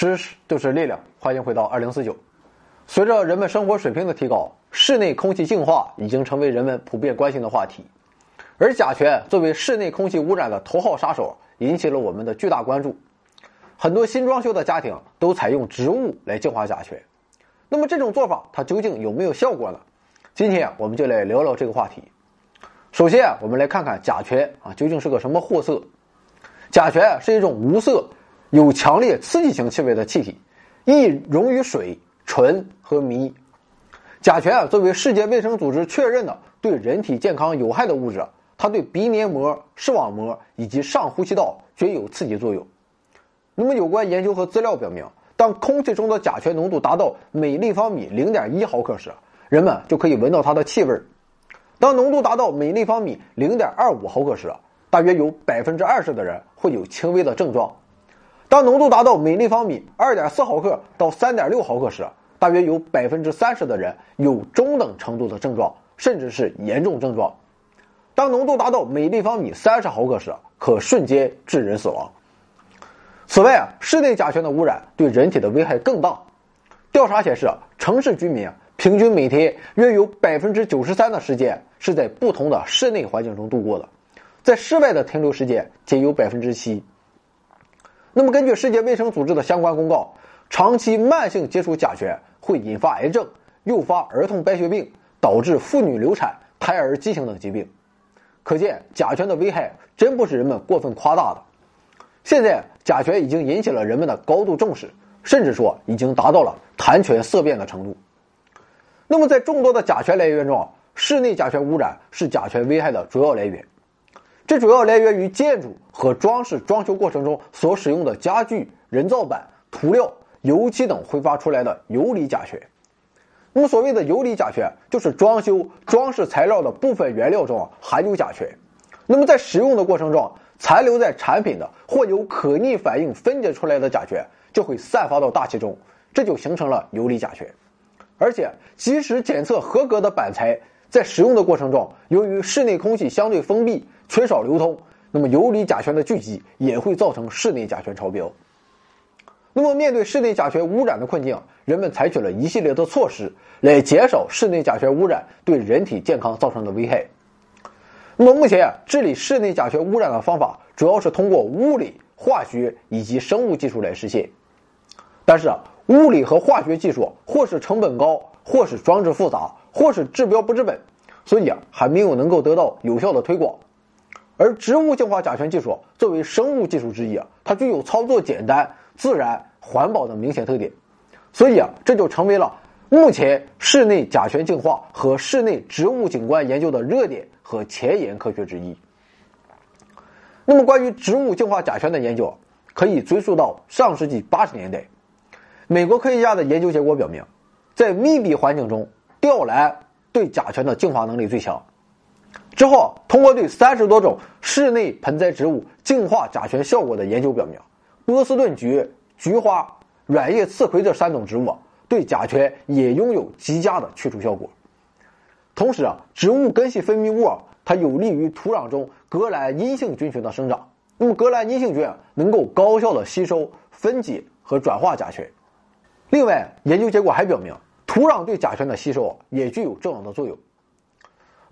知识就是力量，欢迎回到二零四九。随着人们生活水平的提高，室内空气净化已经成为人们普遍关心的话题。而甲醛作为室内空气污染的头号杀手，引起了我们的巨大关注。很多新装修的家庭都采用植物来净化甲醛。那么这种做法它究竟有没有效果呢？今天我们就来聊聊这个话题。首先，我们来看看甲醛啊究竟是个什么货色。甲醛是一种无色。有强烈刺激性气味的气体，易溶于水、醇和醚。甲醛啊作为世界卫生组织确认的对人体健康有害的物质，它对鼻黏膜、视网膜以及上呼吸道均有刺激作用。那么，有关研究和资料表明，当空气中的甲醛浓度达到每立方米零点一毫克时，人们就可以闻到它的气味；当浓度达到每立方米零点二五毫克时，大约有百分之二十的人会有轻微的症状。当浓度达到每立方米二点四毫克到三点六毫克时，大约有百分之三十的人有中等程度的症状，甚至是严重症状。当浓度达到每立方米三十毫克时，可瞬间致人死亡。此外啊，室内甲醛的污染对人体的危害更大。调查显示，城市居民平均每天约有百分之九十三的时间是在不同的室内环境中度过的，在室外的停留时间仅有百分之七。那么，根据世界卫生组织的相关公告，长期慢性接触甲醛会引发癌症、诱发儿童白血病，导致妇女流产、胎儿畸形等疾病。可见，甲醛的危害真不是人们过分夸大的。现在，甲醛已经引起了人们的高度重视，甚至说已经达到了谈权色变的程度。那么，在众多的甲醛来源中，室内甲醛污染是甲醛危害的主要来源。这主要来源于建筑和装饰装修过程中所使用的家具、人造板、涂料、油漆等挥发出来的游离甲醛。那么，所谓的游离甲醛，就是装修装饰材料的部分原料中含有甲醛。那么，在使用的过程中，残留在产品的或有可逆反应分解出来的甲醛就会散发到大气中，这就形成了游离甲醛。而且，即使检测合格的板材，在使用的过程中，由于室内空气相对封闭。缺少流通，那么游离甲醛的聚集也会造成室内甲醛超标。那么面对室内甲醛污染的困境，人们采取了一系列的措施来减少室内甲醛污染对人体健康造成的危害。那么目前治理室内甲醛污染的方法主要是通过物理、化学以及生物技术来实现。但是啊物理和化学技术或是成本高，或是装置复杂，或是治标不治本，所以啊还没有能够得到有效的推广。而植物净化甲醛技术作为生物技术之一啊，它具有操作简单、自然、环保的明显特点，所以啊，这就成为了目前室内甲醛净化和室内植物景观研究的热点和前沿科学之一。那么，关于植物净化甲醛的研究，可以追溯到上世纪八十年代，美国科学家的研究结果表明，在密闭环境中，吊兰对甲醛的净化能力最强。之后，通过对三十多种室内盆栽植物净化甲醛效果的研究表明，波斯顿菊、菊花、软叶刺葵这三种植物对甲醛也拥有极佳的去除效果。同时啊，植物根系分泌物啊它有利于土壤中革兰阴性菌群的生长。那么，革兰阴性菌能够高效的吸收、分解和转化甲醛。另外，研究结果还表明，土壤对甲醛的吸收也具有重要的作用。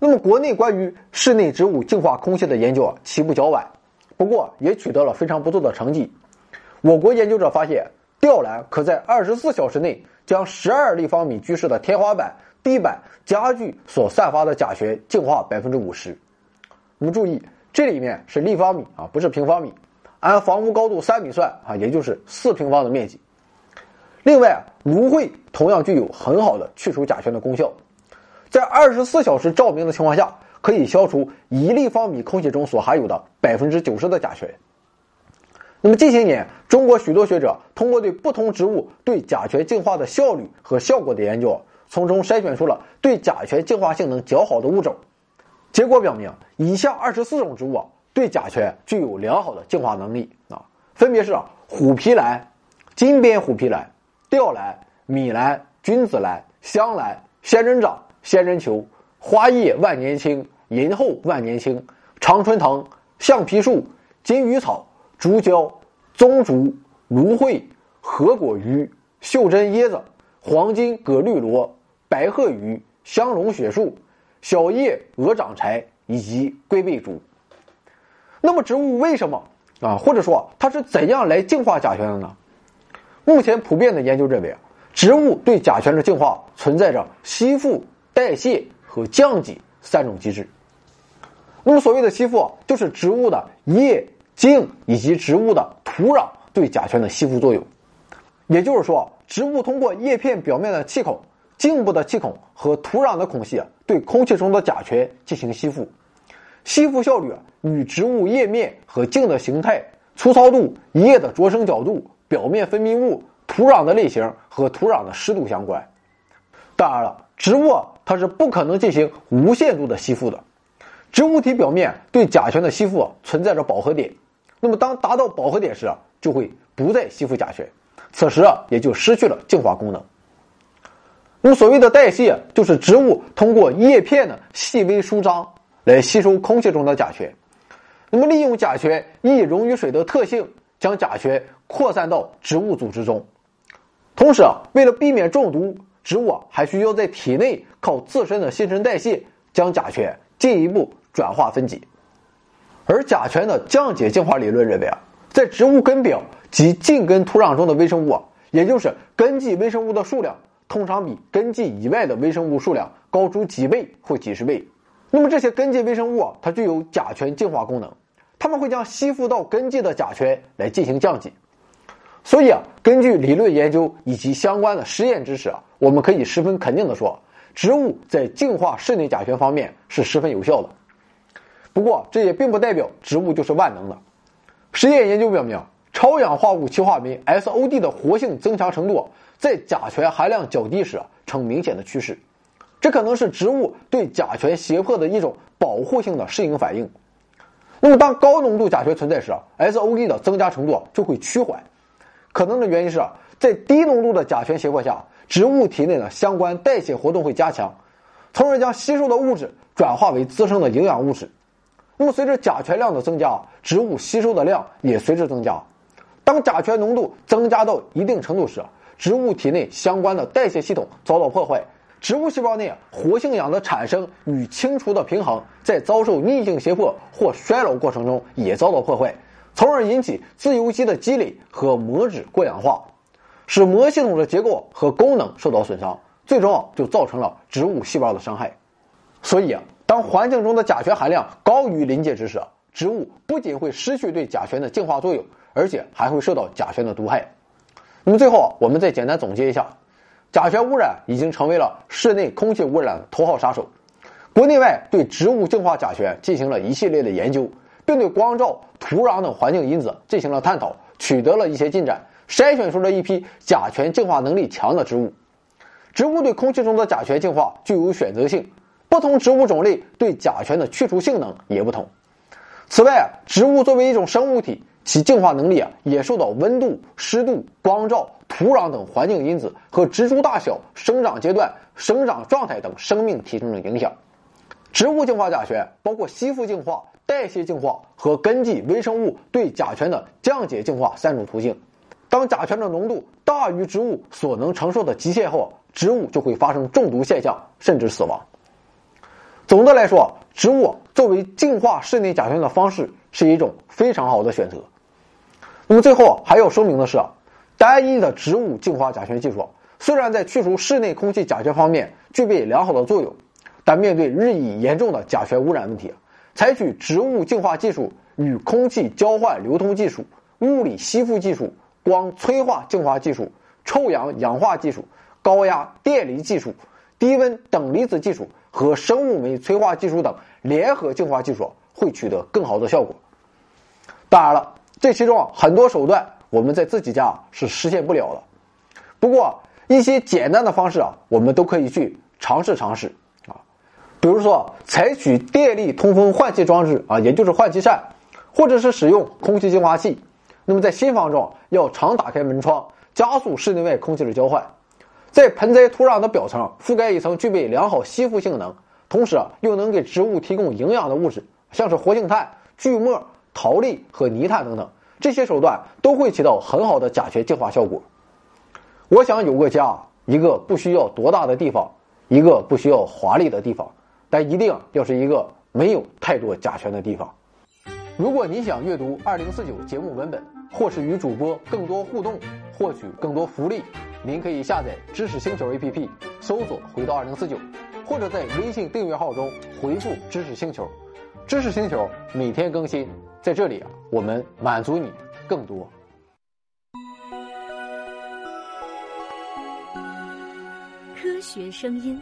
那么，国内关于室内植物净化空气的研究啊，起步较晚，不过也取得了非常不错的成绩。我国研究者发现，吊兰可在二十四小时内将十二立方米居室的天花板、地板、家具所散发的甲醛净化百分之五十。我们注意，这里面是立方米啊，不是平方米。按房屋高度三米算啊，也就是四平方的面积。另外，芦荟同样具有很好的去除甲醛的功效。在二十四小时照明的情况下，可以消除一立方米空气中所含有的百分之九十的甲醛。那么近些年，中国许多学者通过对不同植物对甲醛净化的效率和效果的研究，从中筛选出了对甲醛净化性能较好的物种。结果表明，以下二十四种植物啊对甲醛具有良好的净化能力啊，分别是虎皮兰、金边虎皮兰、吊兰、米兰、君子兰、香兰、仙人掌。仙人球、花叶万年青、银后万年青、常春藤、橡皮树、金鱼草、竹胶、棕竹、芦荟、合果鱼、袖珍椰子、黄金葛绿萝、白鹤鱼、香龙雪树、小叶鹅掌柴以及龟背竹。那么植物为什么啊，或者说它是怎样来净化甲醛的呢？目前普遍的研究认为啊，植物对甲醛的净化存在着吸附、代谢和降解三种机制。那么所谓的吸附，就是植物的叶、茎以及植物的土壤对甲醛的吸附作用。也就是说，植物通过叶片表面的气孔、茎部的气孔和土壤的孔隙，对空气中的甲醛进行吸附。吸附效率与植物叶面和茎的形态、粗糙度、叶的着生角度、表面分泌物、土壤的类型和土壤的湿度相关。当然了，植物它是不可能进行无限度的吸附的。植物体表面对甲醛的吸附存在着饱和点，那么当达到饱和点时啊，就会不再吸附甲醛，此时啊也就失去了净化功能。那么所谓的代谢，就是植物通过叶片的细微舒张来吸收空气中的甲醛，那么利用甲醛易溶于水的特性，将甲醛扩散到植物组织中。同时啊，为了避免中毒，植物啊还需要在体内靠自身的新陈代谢将甲醛进一步。转化分解，而甲醛的降解净化理论认为啊，在植物根表及近根土壤中的微生物啊，也就是根系微生物的数量，通常比根系以外的微生物数量高出几倍或几十倍。那么这些根系微生物啊，它具有甲醛净化功能，它们会将吸附到根系的甲醛来进行降解。所以啊，根据理论研究以及相关的实验知识啊，我们可以十分肯定的说，植物在净化室内甲醛方面是十分有效的。不过，这也并不代表植物就是万能的。实验研究表明，超氧化物歧化酶 SOD 的活性增强程度在甲醛含量较低时呈明显的趋势，这可能是植物对甲醛胁迫的一种保护性的适应反应。那么，当高浓度甲醛存在时，SOD 的增加程度就会趋缓。可能的原因是，在低浓度的甲醛胁迫下，植物体内的相关代谢活动会加强，从而将吸收的物质转化为滋生的营养物质。那么，随着甲醛量的增加，植物吸收的量也随之增加。当甲醛浓度增加到一定程度时，植物体内相关的代谢系统遭到破坏，植物细胞内活性氧的产生与清除的平衡在遭受逆境胁迫或衰老过程中也遭到破坏，从而引起自由基的积累和膜脂过氧化，使膜系统的结构和功能受到损伤，最终啊就造成了植物细胞的伤害。所以啊。当环境中的甲醛含量高于临界值时，植物不仅会失去对甲醛的净化作用，而且还会受到甲醛的毒害。那么最后啊，我们再简单总结一下：甲醛污染已经成为了室内空气污染的头号杀手。国内外对植物净化甲醛进行了一系列的研究，并对光照、土壤等环境因子进行了探讨，取得了一些进展，筛选出了一批甲醛净化能力强的植物。植物对空气中的甲醛净化具有选择性。不同植物种类对甲醛的去除性能也不同。此外，植物作为一种生物体，其净化能力啊也受到温度、湿度、光照、土壤等环境因子和植株大小、生长阶段、生长状态等生命体征的影响。植物净化甲醛包括吸附净化、代谢净化和根系微生物对甲醛的降解净化三种途径。当甲醛的浓度大于植物所能承受的极限后，植物就会发生中毒现象，甚至死亡。总的来说，植物作为净化室内甲醛的方式是一种非常好的选择。那么最后还要说明的是啊，单一的植物净化甲醛技术虽然在去除室内空气甲醛方面具备良好的作用，但面对日益严重的甲醛污染问题，采取植物净化技术与空气交换流通技术、物理吸附技术、光催化净化技术、臭氧氧化技术、高压电离技术、低温等离子技术。和生物酶催化技术等联合净化技术会取得更好的效果。当然了，这其中很多手段我们在自己家是实现不了的。不过一些简单的方式啊，我们都可以去尝试尝试。比如说，采取电力通风换气装置啊，也就是换气扇，或者是使用空气净化器。那么在新房中要常打开门窗，加速室内外空气的交换。在盆栽土壤的表层覆盖一层具备良好吸附性能，同时又能给植物提供营养的物质，像是活性炭、锯末、陶粒和泥炭等等。这些手段都会起到很好的甲醛净化效果。我想有个家，一个不需要多大的地方，一个不需要华丽的地方，但一定要是一个没有太多甲醛的地方。如果你想阅读二零四九节目文本，或是与主播更多互动，获取更多福利，您可以下载知识星球 APP，搜索“回到二零四九”，或者在微信订阅号中回复“知识星球”。知识星球每天更新，在这里，我们满足你更多。科学声音。